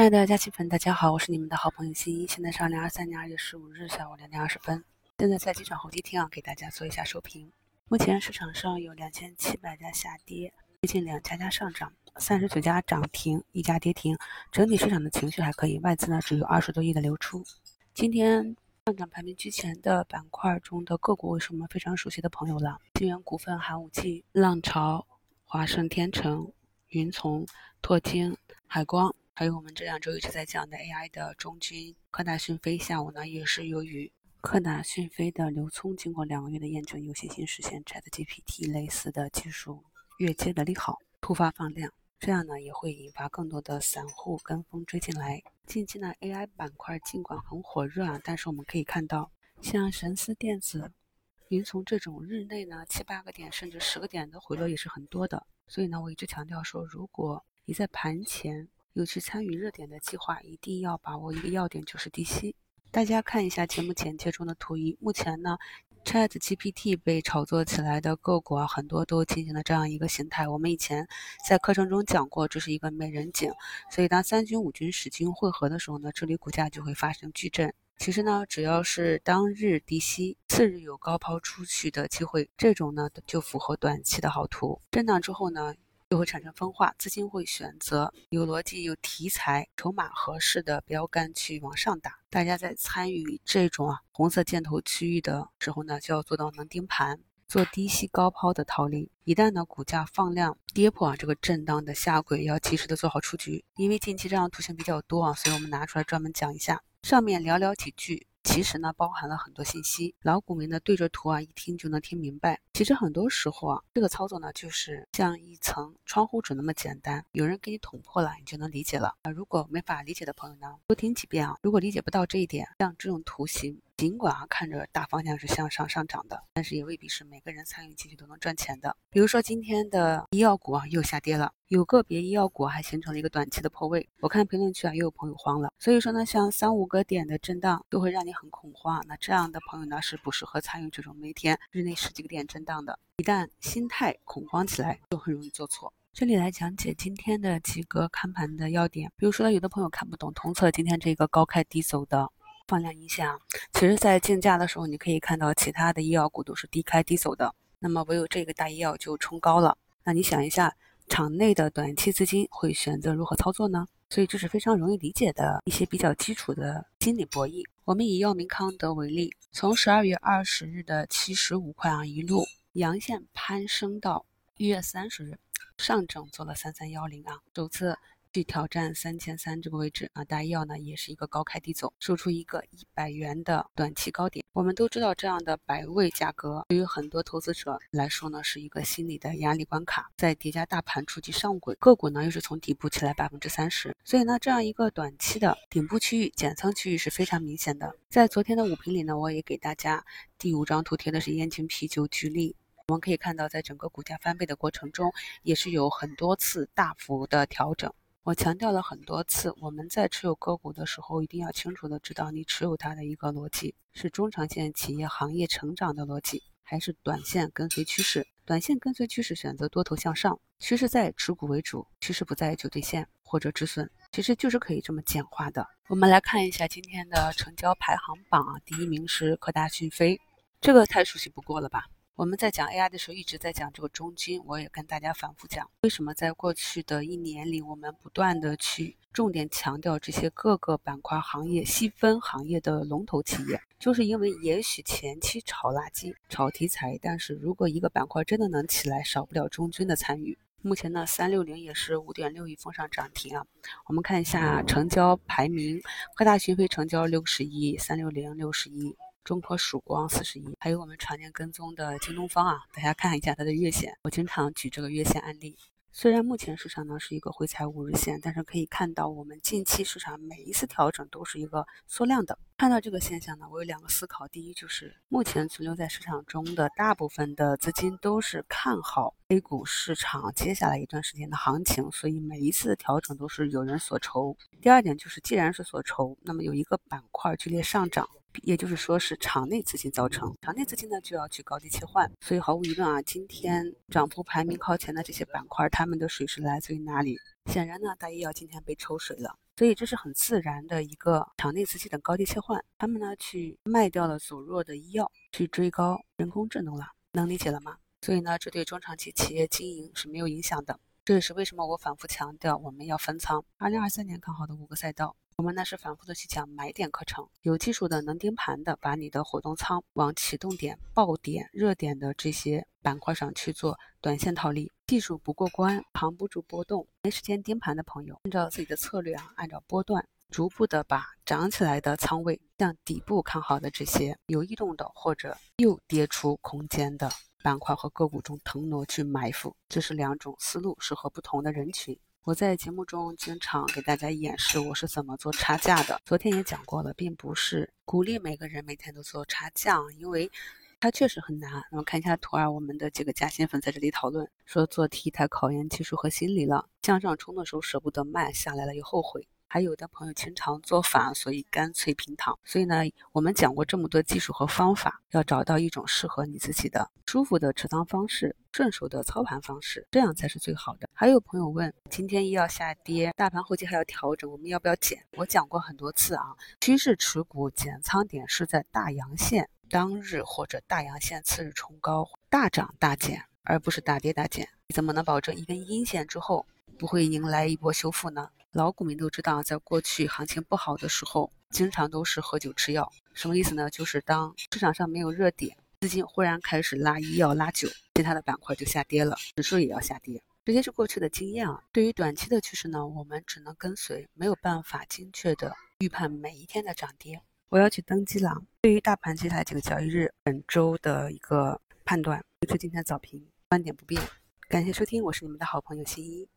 亲爱的佳期粉，大家好，我是你们的好朋友新一。现在是二零二三年二月十五日下午两点二十分。现在在机场候机厅啊，给大家做一下收评。目前市场上有两千七百家下跌，接近两家家上涨，三十九家涨停，一家跌停。整体市场的情绪还可以，外资呢只有二十多亿的流出。今天上涨排名居前的板块中的个股，是我们非常熟悉的朋友了：金源股份、寒武纪、浪潮、华盛天成、云从、拓金、海光。还有我们这两周一直在讲的 AI 的中军科大讯飞，下午呢也是由于科大讯飞的刘聪经过两个月的验证，有信心实现 ChatGPT 类似的技术越阶的利好，突发放量，这样呢也会引发更多的散户跟风追进来。近期呢 AI 板块尽管很火热啊，但是我们可以看到，像神思电子、云从这种日内呢七八个点甚至十个点的回落也是很多的。所以呢我一直强调说，如果你在盘前，有去参与热点的计划，一定要把握一个要点，就是低吸。大家看一下节目简介中的图一，目前呢，ChatGPT 被炒作起来的个股啊，很多都进行了这样一个形态。我们以前在课程中讲过，这是一个美人颈，所以当三军五军十军汇合的时候呢，这里股价就会发生巨震。其实呢，只要是当日低吸，次日有高抛出去的机会，这种呢就符合短期的好图。震荡之后呢？就会产生分化，资金会选择有逻辑、有题材、筹码合适的标杆去往上打。大家在参与这种啊红色箭头区域的时候呢，就要做到能盯盘，做低吸高抛的套利。一旦呢股价放量跌破啊这个震荡的下轨，要及时的做好出局。因为近期这样的图形比较多啊，所以我们拿出来专门讲一下。上面寥寥几句。其实呢，包含了很多信息。老股民呢，对着图啊，一听就能听明白。其实很多时候啊，这个操作呢，就是像一层窗户纸那么简单。有人给你捅破了，你就能理解了啊。如果没法理解的朋友呢，多听几遍啊。如果理解不到这一点，像这种图形。尽管啊看着大方向是向上上涨的，但是也未必是每个人参与进去都能赚钱的。比如说今天的医药股啊又下跌了，有个别医药股还形成了一个短期的破位。我看评论区啊又有朋友慌了，所以说呢像三五个点的震荡都会让你很恐慌。那这样的朋友呢是不适合参与这种每天日内十几个点震荡的。一旦心态恐慌起来，就很容易做错。这里来讲解今天的几个看盘的要点。比如说有的朋友看不懂同测今天这个高开低走的。放量影响，其实，在竞价的时候，你可以看到其他的医药股都是低开低走的，那么唯有这个大医药就冲高了。那你想一下，场内的短期资金会选择如何操作呢？所以这是非常容易理解的一些比较基础的心理博弈。我们以药明康德为例，从十二月二十日的七十五块啊，一路阳线攀升到一月三十日，上证做了三三幺零啊，首次。去挑战三千三这个位置啊，大医药呢也是一个高开低走，收出一个一百元的短期高点。我们都知道，这样的百位价格对于很多投资者来说呢，是一个心理的压力关卡。在叠加大盘触及上轨，个股呢又是从底部起来百分之三十，所以呢，这样一个短期的顶部区域减仓区域是非常明显的。在昨天的五评里呢，我也给大家第五张图贴的是燕京啤酒举例，我们可以看到，在整个股价翻倍的过程中，也是有很多次大幅的调整。我强调了很多次，我们在持有个股的时候，一定要清楚的知道你持有它的一个逻辑是中长线企业行业成长的逻辑，还是短线跟随趋势。短线跟随趋势，选择多头向上，趋势在持股为主，趋势不在就兑现或者止损，其实就是可以这么简化的。我们来看一下今天的成交排行榜啊，第一名是科大讯飞，这个太熟悉不过了吧？我们在讲 AI 的时候，一直在讲这个中军，我也跟大家反复讲，为什么在过去的一年里，我们不断的去重点强调这些各个板块行业细分行业的龙头企业，就是因为也许前期炒垃圾、炒题材，但是如果一个板块真的能起来，少不了中军的参与。目前呢，三六零也是五点六亿封上涨停啊。我们看一下成交排名，科大讯飞成交六十亿，三六零六十亿。中科曙光四十一，还有我们常年跟踪的京东方啊，大家看一下它的月线，我经常举这个月线案例。虽然目前市场呢是一个回踩五日线，但是可以看到我们近期市场每一次调整都是一个缩量的。看到这个现象呢，我有两个思考：第一，就是目前存留在市场中的大部分的资金都是看好 A 股市场接下来一段时间的行情，所以每一次的调整都是有人所筹。第二点就是，既然是所筹，那么有一个板块剧烈上涨，也就是说是场内资金造成。场内资金呢就要去高低切换，所以毫无疑问啊，今天涨幅排名靠前的这些板块，他们的水是来自于哪里？显然呢，大医药今天被抽水了，所以这是很自然的一个场内资金的高低切换。他们呢去卖掉了走弱的医药，去追高人工智能了，能理解了吗？所以呢，这对中长期企业经营是没有影响的。这也是为什么我反复强调我们要分仓。二零二三年看好的五个赛道，我们呢是反复的去讲买点课程，有技术的能盯盘的，把你的活动仓往启动点、爆点、热点的这些板块上去做短线套利。技术不过关，扛不住波动，没时间盯盘的朋友，按照自己的策略啊，按照波段，逐步的把涨起来的仓位向底部看好的这些有异动的或者又跌出空间的。板块和个股中腾挪去埋伏，这是两种思路，适合不同的人群。我在节目中经常给大家演示我是怎么做差价的。昨天也讲过了，并不是鼓励每个人每天都做差价，因为它确实很难。那么看一下图二，我们的几个嘉兴粉在这里讨论说，做 T 太考验技术和心理了，向上冲的时候舍不得卖，下来了又后悔。还有的朋友经常做反，所以干脆平躺。所以呢，我们讲过这么多技术和方法，要找到一种适合你自己的、舒服的持仓方式、顺手的操盘方式，这样才是最好的。还有朋友问，今天医药下跌，大盘后期还要调整，我们要不要减？我讲过很多次啊，趋势持股减仓点是在大阳线当日或者大阳线次日冲高大涨大减，而不是大跌大减。你怎么能保证一根阴线之后不会迎来一波修复呢？老股民都知道，在过去行情不好的时候，经常都是喝酒吃药。什么意思呢？就是当市场上没有热点，资金忽然开始拉医药、拉酒，其他的板块就下跌了，指数也要下跌。这些是过去的经验啊。对于短期的趋势呢，我们只能跟随，没有办法精确的预判每一天的涨跌。我要去登机了。对于大盘接下来几个交易日、本周的一个判断，维持今天早评，观点不变。感谢收听，我是你们的好朋友新一。